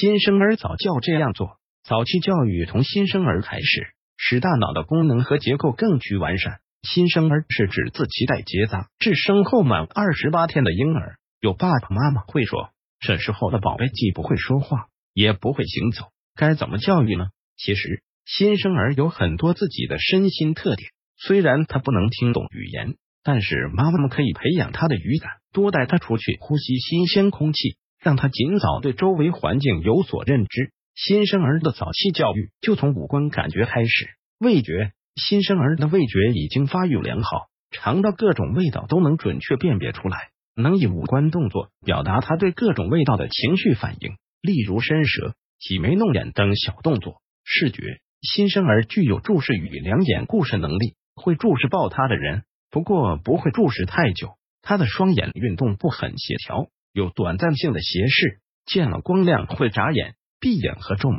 新生儿早教这样做，早期教育从新生儿开始，使大脑的功能和结构更趋完善。新生儿是指自脐带结扎至生后满二十八天的婴儿。有爸爸妈妈会说，这时候的宝贝既不会说话，也不会行走，该怎么教育呢？其实，新生儿有很多自己的身心特点，虽然他不能听懂语言，但是妈妈们可以培养他的语感，多带他出去呼吸新鲜空气。让他尽早对周围环境有所认知。新生儿的早期教育就从五官感觉开始。味觉，新生儿的味觉已经发育良好，尝到各种味道都能准确辨别出来，能以五官动作表达他对各种味道的情绪反应，例如伸舌、挤眉弄眼等小动作。视觉，新生儿具有注视与两眼顾视能力，会注视抱他的人，不过不会注视太久。他的双眼运动不很协调。有短暂性的斜视，见了光亮会眨眼、闭眼和皱眉，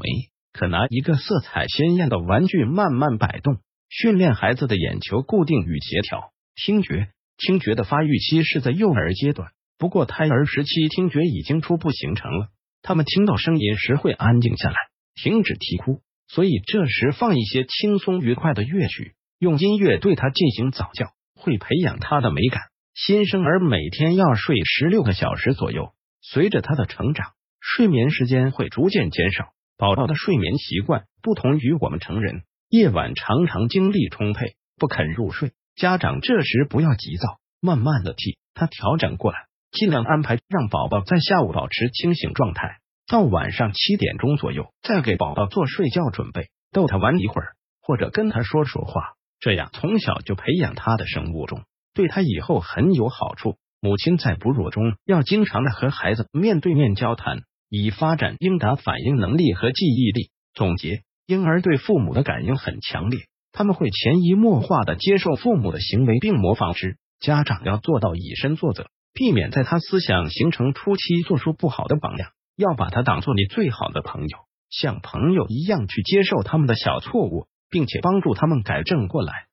可拿一个色彩鲜艳的玩具慢慢摆动，训练孩子的眼球固定与协调。听觉，听觉的发育期是在幼儿阶段，不过胎儿时期听觉已经初步形成了。他们听到声音时会安静下来，停止啼哭，所以这时放一些轻松愉快的乐曲，用音乐对他进行早教，会培养他的美感。新生儿每天要睡十六个小时左右，随着他的成长，睡眠时间会逐渐减少。宝宝的睡眠习惯不同于我们成人，夜晚常常精力充沛，不肯入睡。家长这时不要急躁，慢慢的替他调整过来，尽量安排让宝宝在下午保持清醒状态，到晚上七点钟左右再给宝宝做睡觉准备，逗他玩一会儿，或者跟他说说话，这样从小就培养他的生物钟。对他以后很有好处。母亲在哺乳中要经常的和孩子面对面交谈，以发展应答反应能力和记忆力。总结：婴儿对父母的感应很强烈，他们会潜移默化的接受父母的行为并模仿之。家长要做到以身作则，避免在他思想形成初期做出不好的榜样，要把他当做你最好的朋友，像朋友一样去接受他们的小错误，并且帮助他们改正过来。